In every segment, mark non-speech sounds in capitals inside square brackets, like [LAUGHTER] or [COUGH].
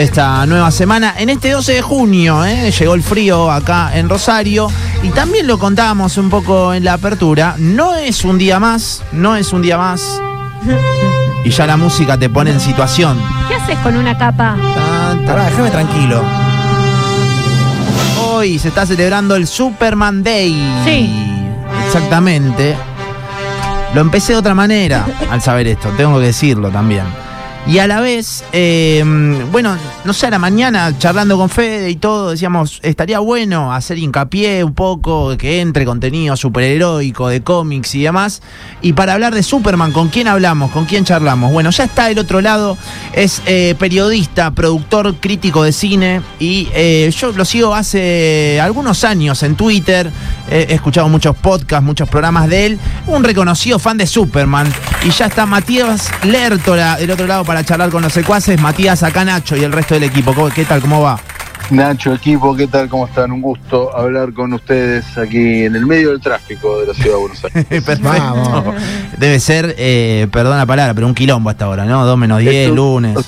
esta nueva semana. En este 12 de junio ¿eh? llegó el frío acá en Rosario y también lo contábamos un poco en la apertura. No es un día más, no es un día más. [LAUGHS] Y ya la música te pone en situación. ¿Qué haces con una capa? Pará, déjame tranquilo. Hoy se está celebrando el Superman Day. Sí. Exactamente. Lo empecé de otra manera al saber esto, tengo que decirlo también. Y a la vez, eh, bueno, no sé, a la mañana charlando con Fede y todo, decíamos, estaría bueno hacer hincapié un poco, que entre contenido superheroico de cómics y demás. Y para hablar de Superman, ¿con quién hablamos? ¿Con quién charlamos? Bueno, ya está del otro lado, es eh, periodista, productor, crítico de cine y eh, yo lo sigo hace algunos años en Twitter, he escuchado muchos podcasts, muchos programas de él, un reconocido fan de Superman. Y ya está Matías Lertora del otro lado para charlar con los secuaces. Matías, acá Nacho y el resto del equipo. ¿Cómo- ¿Qué tal? ¿Cómo va? Nacho, equipo, ¿qué tal? ¿Cómo están? Un gusto hablar con ustedes aquí en el medio del tráfico de la ciudad de Buenos Aires. [LAUGHS] Perfecto. Vamos. Debe ser, eh, perdón la palabra, pero un quilombo hasta ahora, ¿no? 2 menos 10, Es un- lunes.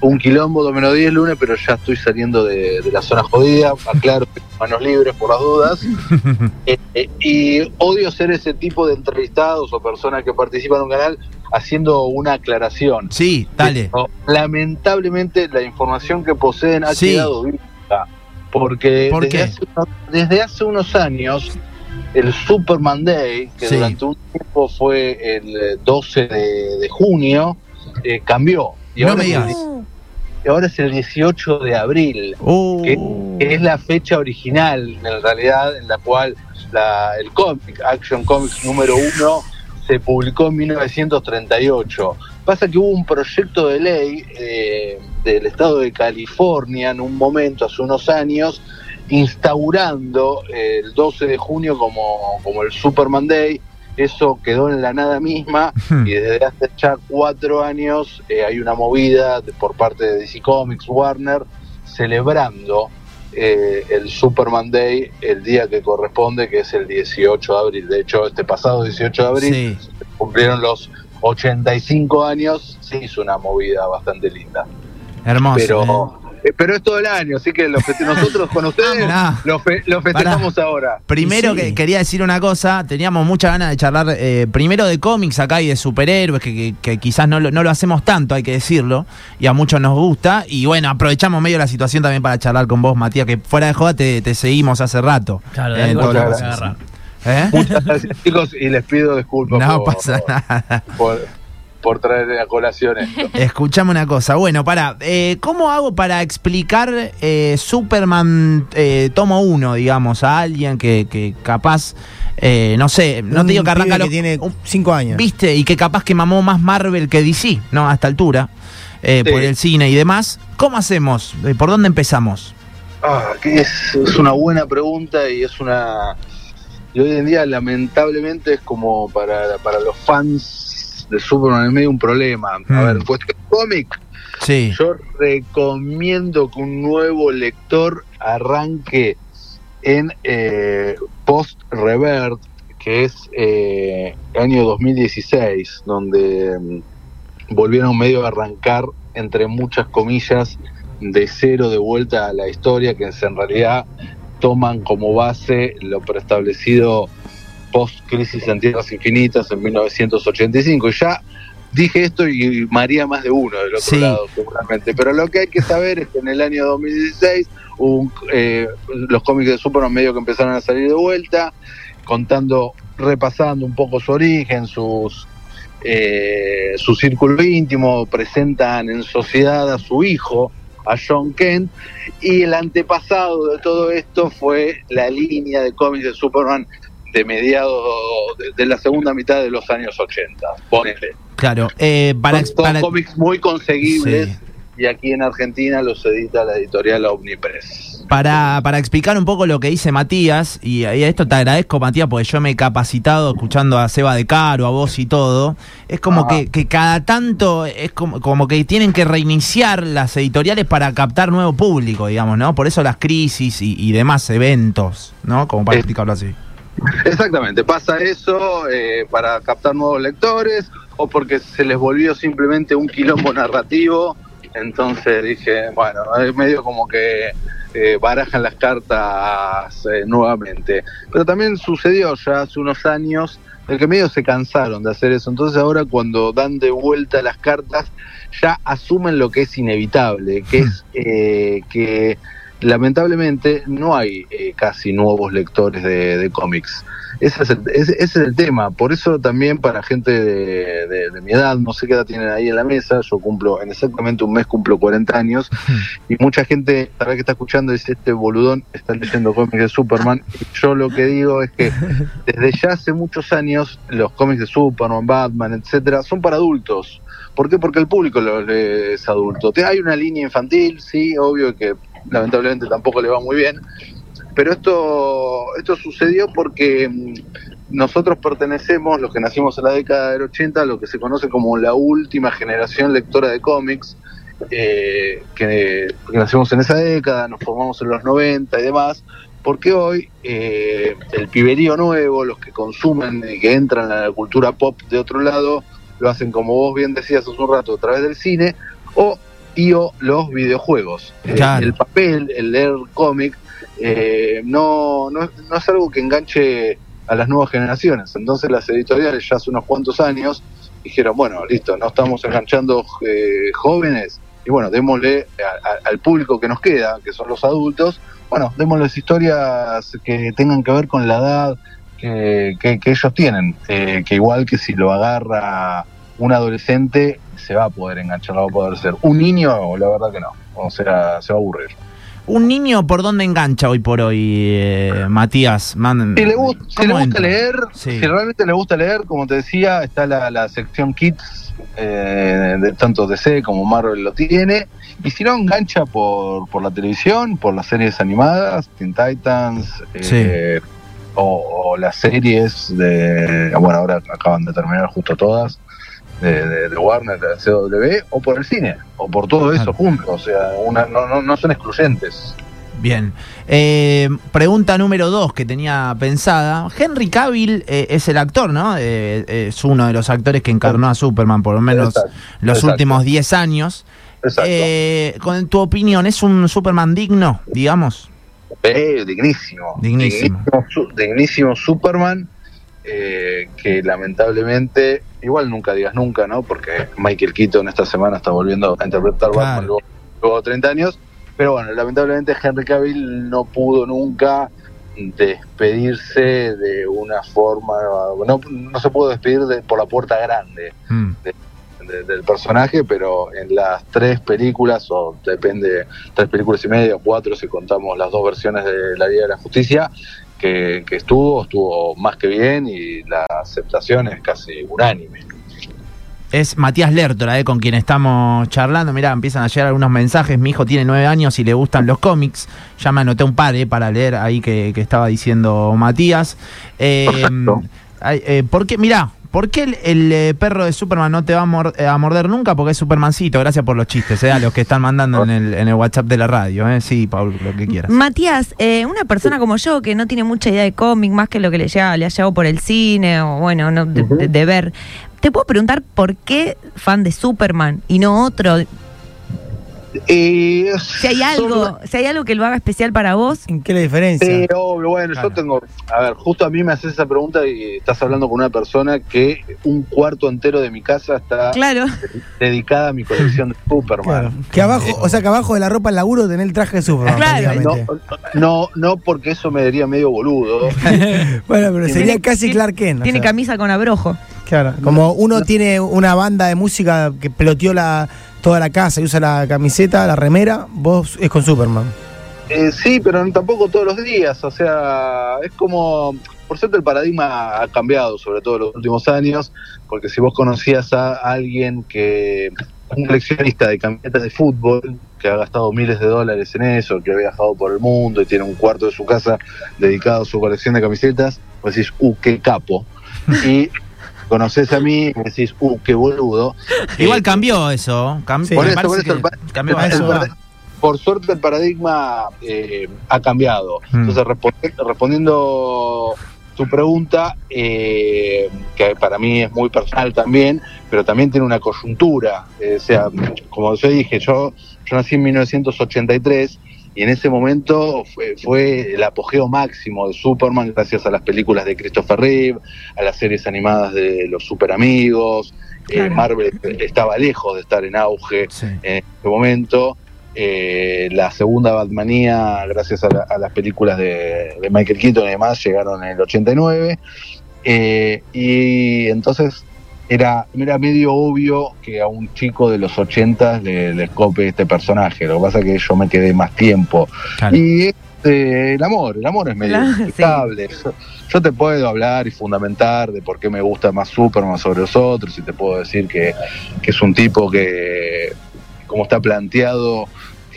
Un quilombo, dos menos 10 lunes, pero ya estoy saliendo de, de la zona jodida. Aclaro, manos libres por las dudas. [LAUGHS] Eh, eh, y odio ser ese tipo de entrevistados o personas que participan en un canal haciendo una aclaración. Sí, dale. No, lamentablemente la información que poseen ha Sí. quedado vista. Porque ¿Por desde? Hace, desde hace unos años, el Superman Day, que Sí. durante un tiempo fue el eh, 12 de, de junio, eh, cambió. Y No ahora, me es el digas. die- y ahora es el 18 de abril, que, que es la fecha original, en realidad, en la cual la- el cómic, Action Comics número uno, se publicó en 1938. Pasa que hubo un proyecto de ley eh, del estado de California en un momento, hace unos años, instaurando eh, el 12 de junio como, como el Superman Day. Eso quedó en la nada misma y desde hace ya cuatro años eh, hay una movida de- por parte de DC Comics, Warner, celebrando eh, el Superman Day el día que corresponde, que es el 18 de abril. De hecho, este pasado 18 de abril sí. cumplieron los 85 años, se hizo una movida bastante linda. Hermoso. pero, eh, pero es todo el año, así que lo nosotros con ustedes Pará. lo, fe- lo festejamos ahora. Primero sí. que quería decir una cosa, teníamos mucha ganas de charlar eh, primero de cómics acá y de superhéroes, que, que- que quizás no lo, no lo hacemos tanto, hay que decirlo, y a muchos nos gusta. Y bueno, aprovechamos medio la situación también para charlar con vos, Matías, que fuera de joda te, te seguimos hace rato. Claro, Eh. ¿Eh? Muchas gracias chicos y les pido disculpas No por, pasa nada. por, por traer a colación esto. [LAUGHS] Escuchame una cosa. Bueno, para, ¿cómo hago para explicar eh, Superman eh, tomo uno, digamos, a alguien que, que capaz, eh, no sé, no te digo que arranca que lo- tiene 5 años. ¿Viste? Y que capaz que mamó más Marvel que DC, ¿no? A esta altura, eh, Sí. por el cine y demás. ¿Cómo hacemos? Eh, ¿Por dónde empezamos? Ah, que es, es una buena pregunta y es una... Y hoy en día lamentablemente es como para, para los fans de Superman es medio un problema. A Mm. ver, en cuestión cómic, Sí. yo recomiendo que un nuevo lector arranque en eh, Post Revert, que es eh, año 2016, donde mm, volvieron medio a arrancar, entre muchas comillas, de cero de vuelta a la historia, que en realidad toman como base lo preestablecido post Crisis en Tierras Infinitas en 1985. Y ya dije esto y María más de uno del otro Sí. lado, seguramente. Pero lo que hay que saber es que en el año 2016 hubo un- eh, los cómics de Superman medio que empezaron a salir de vuelta, contando, repasando un poco su origen, sus eh, su círculo íntimo, presentan en sociedad a su hijo, a John Kent, y el antepasado de todo esto fue la línea de cómics de Superman de mediados de, de la segunda mitad de los años 80. Ponele. Claro. eh, para, Son para- cómics muy conseguibles Sí. y aquí en Argentina los edita la editorial Omnipress. Para, para explicar un poco lo que dice Matías, y, y a esto te agradezco, Matías, porque yo me he capacitado escuchando a Seba de Caro, a vos y todo. Es como Ah. que, que cada tanto es como, como que tienen que reiniciar las editoriales para captar nuevo público, digamos, ¿no? Por eso las crisis y, y demás eventos, ¿no? Como para explicarlo así. Exactamente, pasa eso eh, para captar nuevos lectores o porque se les volvió simplemente un quilombo narrativo Entonces dije, bueno, es medio como que eh, barajan las cartas eh, nuevamente. Pero también sucedió ya hace unos años el que medio se cansaron de hacer eso. Entonces ahora cuando dan de vuelta las cartas ya asumen lo que es inevitable, que es [LAUGHS] eh, que lamentablemente no hay eh, casi nuevos lectores de, cómics. Ese es, el, ese, ese es el tema. Por eso también para gente de, mi edad, no sé qué edad tienen ahí en la mesa, yo cumplo, en exactamente un mes cumplo 40 años, y mucha gente, tal vez que está escuchando, dice, este boludón está leyendo cómics de Superman. Y yo lo que digo es que desde ya hace muchos años los cómics de Superman, Batman, etcétera, son para adultos. ¿Por qué? Porque el público lo lee es adulto. Hay una línea infantil, sí, obvio que lamentablemente tampoco le va muy bien, pero esto, esto sucedió porque mm, nosotros pertenecemos, los que nacimos en la década del 80, a lo que se conoce como la última generación lectora de cómics, eh, que, nacimos en esa década, nos formamos en los 90 y demás, porque hoy eh, el piberío nuevo, los que consumen y que entran a la cultura pop de otro lado, lo hacen como vos bien decías hace un rato, a través del cine o los videojuegos. Eh, Claro. el papel, el leer cómic, eh, no, no, no es algo que enganche a las nuevas generaciones. Entonces las editoriales ya hace unos cuantos años dijeron, bueno, listo, no estamos enganchando eh, jóvenes y bueno, démosle a- a- al público que nos queda, que son los adultos, bueno, démosles historias que tengan que ver con la edad que, que- que ellos tienen, eh, que igual que si lo agarra un adolescente se va a poder enganchar, no va a poder ser. Un niño, la verdad que no, o sea, se va a aburrir. Un niño, ¿por dónde engancha hoy por hoy, eh, Matías? Man- Si le, gust- si ¿cómo le gusta leer, Sí. si realmente le gusta leer, como te decía, está la, la sección Kids, eh, de tanto DC como Marvel lo tiene. Y si no, engancha por, por la televisión, por las series animadas, Teen Titans, eh, o, o las series de. Bueno, ahora acaban de terminar justo todas. De, de- de Warner, de CW, o por el cine, o por todo eso junto, o sea, una, no, no, no son excluyentes. Bien. Eh, pregunta número dos que tenía pensada. Henry Cavill eh, es el actor, ¿no? Eh, es uno de los actores que encarnó a Superman por lo menos Exacto, los exacto. últimos 10 años. Exacto. Eh, con tu opinión, ¿es un Superman digno, digamos? Eh, dignísimo. Dignísimo. Dignísimo, su- dignísimo Superman. eh, que lamentablemente, igual nunca digas nunca, ¿no? Porque Michael Keaton esta semana está volviendo a interpretar Claro. Batman luego, luego de 30 años. Pero bueno, lamentablemente Henry Cavill no pudo nunca despedirse de una forma, no, no se pudo despedir de, por la puerta grande Mm. de- del personaje, pero en las tres películas, o depende, tres películas y media, cuatro si contamos las dos versiones de La Vida de la Justicia, que, que estuvo, estuvo más que bien y la aceptación es casi unánime. Es Matías Lertora, eh, con quien estamos charlando. Mirá, empiezan a llegar algunos mensajes. Mi hijo tiene nueve años y le gustan los cómics. Ya me anoté un par eh, para leer ahí que, que estaba diciendo Matías. Eh, eh, ¿Por qué? Mirá, ¿por qué el, el, eh, perro de Superman no te va a, mor- eh, a morder nunca? Porque es Supermancito. Gracias por los chistes, eh, a los que están mandando en el, en el WhatsApp de la radio. Eh. Sí, Paul, lo que quieras. Matías, eh, una persona como yo que no tiene mucha idea de cómic, más que lo que le, llega, le ha llegado por el cine o bueno, no, de, de- de ver, ¿te puedo preguntar por qué fan de Superman y no otro? Y Si hay algo, si hay algo que lo haga especial para vos. ¿En qué la diferencia? Sí, obvio, bueno, Claro. yo tengo, a ver, justo a mí me haces esa pregunta y estás hablando con una persona que un cuarto entero de mi casa está Claro. dedicada a mi colección de Superman. Claro. Que abajo, o sea que abajo de la ropa del laburo tenés el traje de Superman. Claro. No, no, no, porque eso me daría medio boludo. [LAUGHS] Bueno, pero sería Tiene- casi Clark Kent. o Tiene sea, camisa con abrojo. Claro. Como uno tiene una banda de música que peloteó la, toda la casa y usa la camiseta, la remera, vos es con Superman. Eh, sí, pero no- tampoco todos los días. O sea, es como. Por suerte, el paradigma ha cambiado, sobre todo en los últimos años. Porque si vos conocías a alguien que. Un coleccionista de camisetas de fútbol que ha gastado miles de dólares en eso, que ha viajado por el mundo y tiene un cuarto de su casa dedicado a su colección de camisetas, vos decís, uh, qué capo. [LAUGHS] Y conoces a mí y decís, uh, qué boludo. [LAUGHS] Igual Eh, cambió eso. cam- Sí. me Por eso, por eso, el cambió el eso suerte el paradigma eh, ha cambiado. Mm. Entonces, respondi- respondiendo tu pregunta, eh, que para mí es muy personal también, pero también tiene una coyuntura. Eh, o sea, como yo dije, yo, yo nací en 1983 y en ese momento fue, fue el apogeo máximo de Superman gracias a las películas de Christopher Reeve, a las series animadas de los Super Amigos. Eh. Marvel estaba lejos de estar en auge Sí. en ese momento. Eh, la segunda Batmanía, gracias a, la- a las películas de, de Michael Keaton y demás, llegaron en el 89. Eh, y entonces era, era medio obvio que a un chico de los 80 le, le escope este personaje. Lo que pasa es que yo me quedé más tiempo. Claro. Y este, el amor, el amor es medio Claro, sí. inexplicable. Yo, yo te puedo hablar y fundamentar de por qué me gusta más Superman sobre los otros y te puedo decir que, que es un tipo que, como está planteado,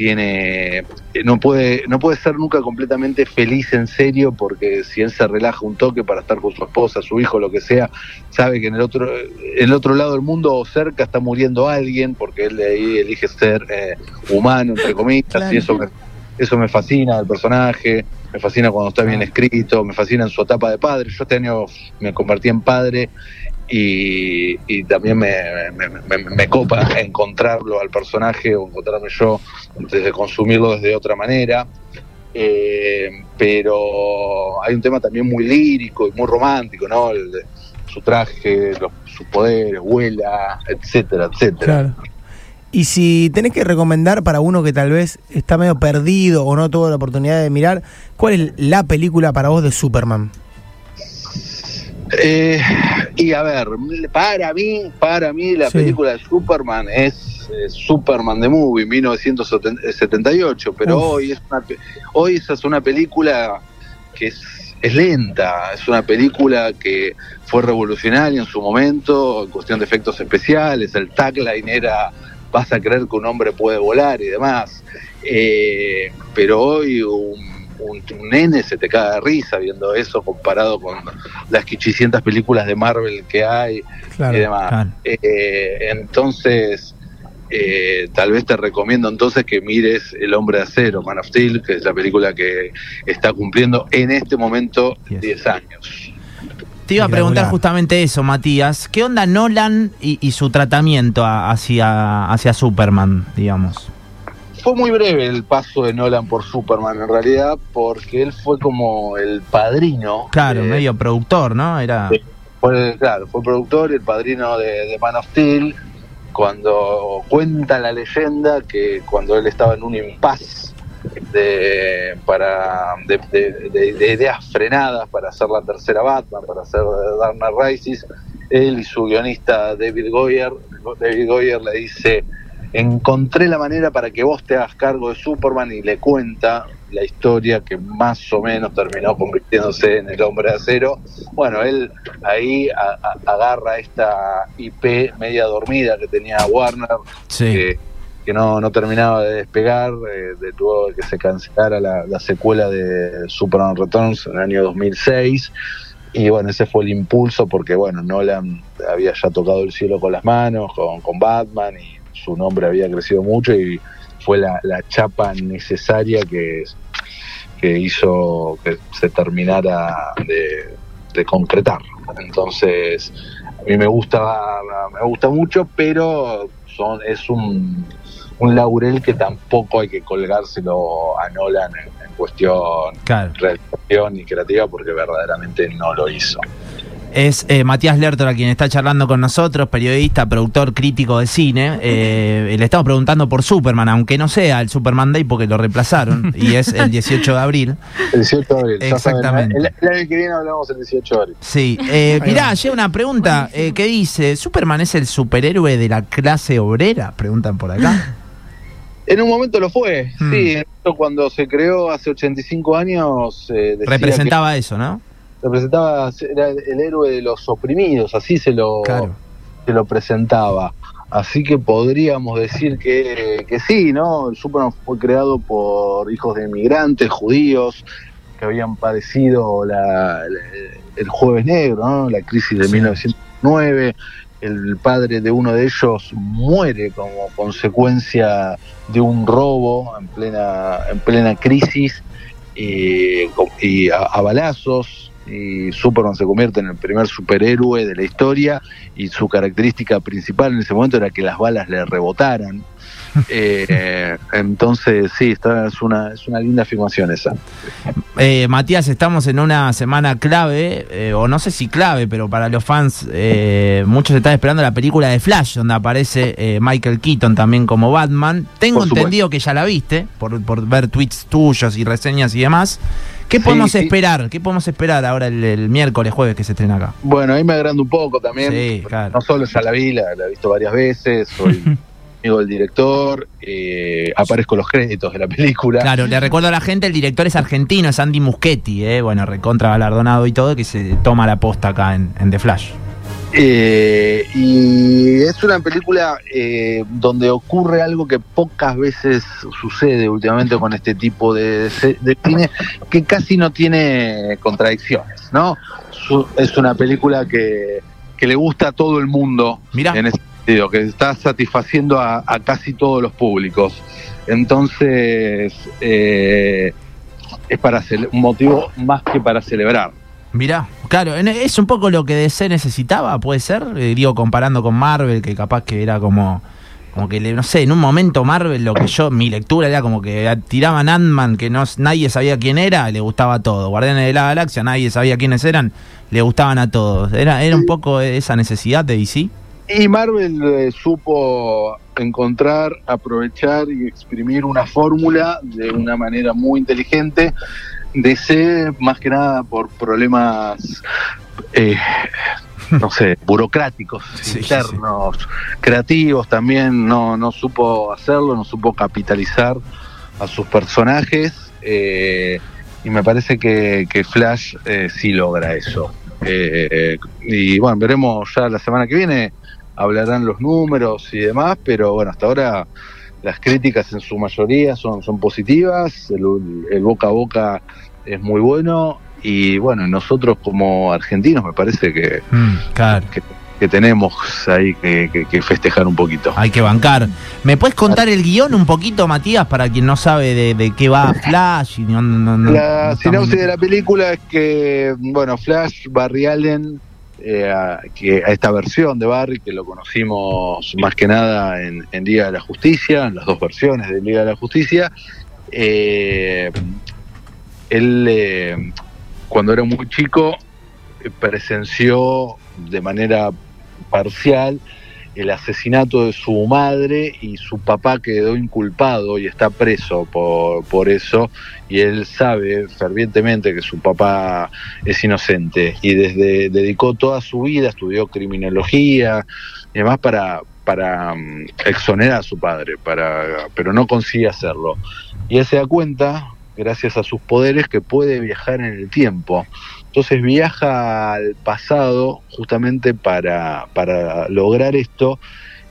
tiene eh, no puede no puede ser nunca completamente feliz en serio porque si él se relaja un toque para estar con su esposa, su hijo, lo que sea, sabe que en el otro el otro lado del mundo o cerca está muriendo alguien porque él de ahí elige ser eh, humano entre comillas Claro. y eso me, eso me fascina del personaje, me fascina cuando está bien escrito, me fascina en su etapa de padre. Yo este año me convertí en padre y, y también me, me, me- me copa encontrarlo al personaje o encontrarme yo desde consumirlo desde otra manera. Eh, pero hay un tema también muy lírico y muy romántico, ¿no? El su traje, los, sus poderes, vuela, etcétera, etcétera. Claro. Y si tenés que recomendar para uno que tal vez está medio perdido o no tuvo la oportunidad de mirar, ¿cuál es la película para vos de Superman? Eh, y a ver, para mí, para mí la Sí. película de Superman es eh, Superman the Movie 1978, pero Uf. hoy es una hoy esa es una película que es, es lenta, es una película que fue revolucionaria en su momento en cuestión de efectos especiales, el tagline era vas a creer que un hombre puede volar y demás, Eh, pero hoy un, un- un nene se te caga de risa viendo eso comparado con las 800 películas de Marvel que hay Claro. y demás. claro. Eh, entonces, eh, tal vez te recomiendo entonces que mires El Hombre de Acero, Man of Steel, que es la película que está cumpliendo en este momento Yes. 10 años. Te iba a preguntar justamente eso, Matías. ¿Qué onda Nolan y, y su tratamiento a- hacia, hacia Superman, digamos? Fue muy breve el paso de Nolan por Superman en realidad, porque él fue como el padrino. Claro, de- medio productor, ¿no? Era. Fue, claro, fue productor y el padrino de, de Man of Steel, cuando cuenta la leyenda que cuando él estaba en un impasse de, para, de ideas frenadas para hacer la tercera Batman, para hacer Dark Knight Rises, él y su guionista David Goyer, David Goyer le dice, encontré la manera para que vos te hagas cargo de Superman y le cuenta la historia que más o menos terminó convirtiéndose en el hombre de acero. Bueno, él ahí a- a- agarra esta IP media dormida que tenía Warner, Sí. que, que no, no terminaba de despegar, eh, de luego de que se cancelara la, la secuela de Superman Returns en el año 2006. Y bueno, ese fue el impulso porque, bueno, Nolan había ya tocado el cielo con las manos, con, con Batman, y su nombre había crecido mucho y fue la, la chapa necesaria que, que hizo que se terminara de, de concretar. Entonces, a mí me gusta, me gusta mucho, pero son, es un, un laurel que tampoco hay que colgárselo a Nolan en, en cuestión Claro. realización y creativa porque verdaderamente no lo hizo. Es eh, Matías Lertora quien está charlando con nosotros, periodista, productor, crítico de cine. Eh, le estamos preguntando por Superman, aunque no sea el Superman Day porque lo reemplazaron y es el [LAUGHS] 18 de abril. El 18 de abril. ya saben, Exactamente. el, el año que viene hablamos el 18 de abril. Sí, eh, mirá, llega una pregunta eh, que dice, ¿Superman es el superhéroe de la clase obrera? Preguntan por acá. En un momento lo fue, Hmm. sí. Cuando se creó hace 85 años, eh, Representaba eso, ¿no? Representaba, era el héroe de los oprimidos, así se lo, Claro. se lo presentaba. Así que podríamos decir que, que sí, ¿no? El Superman fue creado por hijos de inmigrantes judíos que habían padecido la, la- el Jueves Negro, ¿no? La crisis de Sí. 1909. El padre de uno de ellos muere como consecuencia de un robo en plena, en plena crisis y, y a, a balazos. Y Superman se convierte en el primer superhéroe de la historia y su característica principal en ese momento era que las balas le rebotaran. [LAUGHS] Eh, entonces, sí, está, es, una, es una linda afirmación esa. Eh, Matías, estamos en una semana clave, eh, o no sé si clave, pero para los fans, eh, muchos están esperando la película de Flash, donde aparece eh, Michael Keaton también como Batman. Tengo entendido que ya la viste, por, por ver tweets tuyos y reseñas y demás. ¿Qué podemos sí. esperar? ¿Qué podemos esperar ahora el, el miércoles, jueves que se estrena acá? Bueno, ahí me agrando un poco también. Sí, claro. No solo ya la vi, la, la he visto varias veces, soy [LAUGHS] amigo del director, eh, aparezco los créditos de la película. Claro, le recuerdo a la gente, el director es argentino, es Andy Muschietti, eh, bueno, recontra galardonado y todo, que se toma la posta acá en, en The Flash. Eh, y es una película eh, donde ocurre algo que pocas veces sucede últimamente con este tipo de, cine, que casi no tiene contradicciones, ¿no? Su- es una película que, que le gusta a todo el mundo Mirá. en ese sentido, que está satisfaciendo a, a casi todos los públicos. Entonces, eh, es para un motivo más que para celebrar. Mirá, claro, es un poco lo que DC necesitaba, puede ser, Eh, digo, comparando con Marvel, que capaz que era como, como que, le- no sé, en un momento Marvel, lo que yo, mi lectura era como que tiraban Ant-Man, que no, nadie sabía quién era, le gustaba todo. Guardianes de la Galaxia, nadie sabía quiénes eran, le gustaban a todos. Era, era un poco esa necesidad de DC. Y Marvel eh, supo encontrar, aprovechar y exprimir una fórmula de una manera muy inteligente. DC, más que nada por problemas, eh, no sé, [LAUGHS] burocráticos, Sí, internos, creativos también, no, no supo hacerlo, no supo capitalizar a sus personajes. eh, y me parece que, que Flash eh, sí logra eso. Eh, y bueno, veremos ya la semana que viene, hablarán los números y demás, pero bueno, hasta ahora las críticas en su mayoría son, son positivas, el, el boca a boca es muy bueno y bueno, nosotros como argentinos me parece que, Mm, claro. que, que tenemos ahí que, que- que festejar un poquito. Hay que bancar. ¿Me puedes contar el guion un poquito, Matías, para quien no sabe de, de qué va Flash? Y no- no- no- La no sinopsis estamos- de la película es que, bueno, Flash, Barry Allen, eh, a, que, a esta versión de Barry, que lo conocimos más que nada en, en Liga de la Justicia, en las dos versiones de Liga de la Justicia, eh, él, eh, cuando era muy chico, eh, presenció de manera parcial el asesinato de su madre y su papá quedó inculpado y está preso por, por eso y él sabe fervientemente que su papá es inocente y desde dedicó toda su vida, estudió criminología y demás para para mm, exonerar a su padre, para pero no consigue hacerlo. Y él se da cuenta, gracias a sus poderes, que puede viajar en el tiempo. Entonces viaja al pasado justamente para, para lograr esto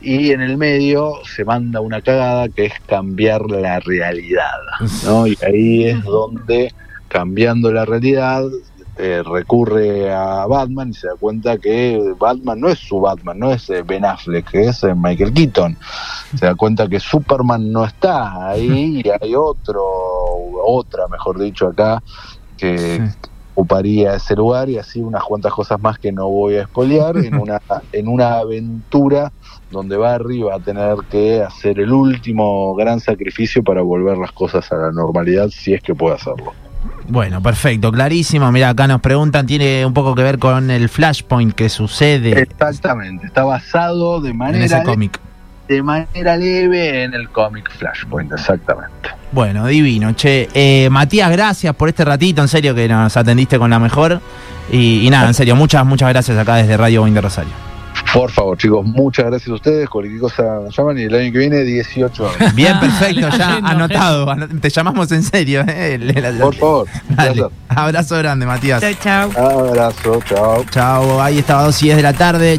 y en el medio se manda una cagada que es cambiar la realidad. ¿no? Y ahí es donde, cambiando la realidad, eh, recurre a Batman y se da cuenta que Batman no es su Batman, no es eh, Ben Affleck, que es eh, Michael Keaton. Se da cuenta que Superman no está ahí y hay otro, otra, mejor dicho, acá, que Sí. Ocuparía ese lugar y así unas cuantas cosas más que no voy a espolear en una, [LAUGHS] en una aventura donde Barry va a tener que hacer el último gran sacrificio para volver las cosas a la normalidad si es que puede hacerlo. Bueno, perfecto, clarísimo. Mira, acá nos preguntan, tiene un poco que ver con el Flashpoint que sucede Exactamente, está basado de en manera, ese cómic. De manera leve en el cómic Flashpoint, exactamente. Bueno, divino. Che, eh, Matías, gracias por este ratito, en serio que nos atendiste con la mejor. Y, y nada, en serio, muchas, muchas gracias acá desde Radio Boing de Rosario. Por favor, chicos, muchas gracias a ustedes. Cualquier cosa me llaman y el año que viene 18 años. [LAUGHS] Bien, perfecto, ya [LAUGHS] Agenda, anotado. Ano- Te llamamos en serio. eh, le- la- la- Por favor, un Dale. placer. Abrazo grande, Matías. Chau, chau. Abrazo, chao. Chao, ahí estaba dos y 10 de la tarde.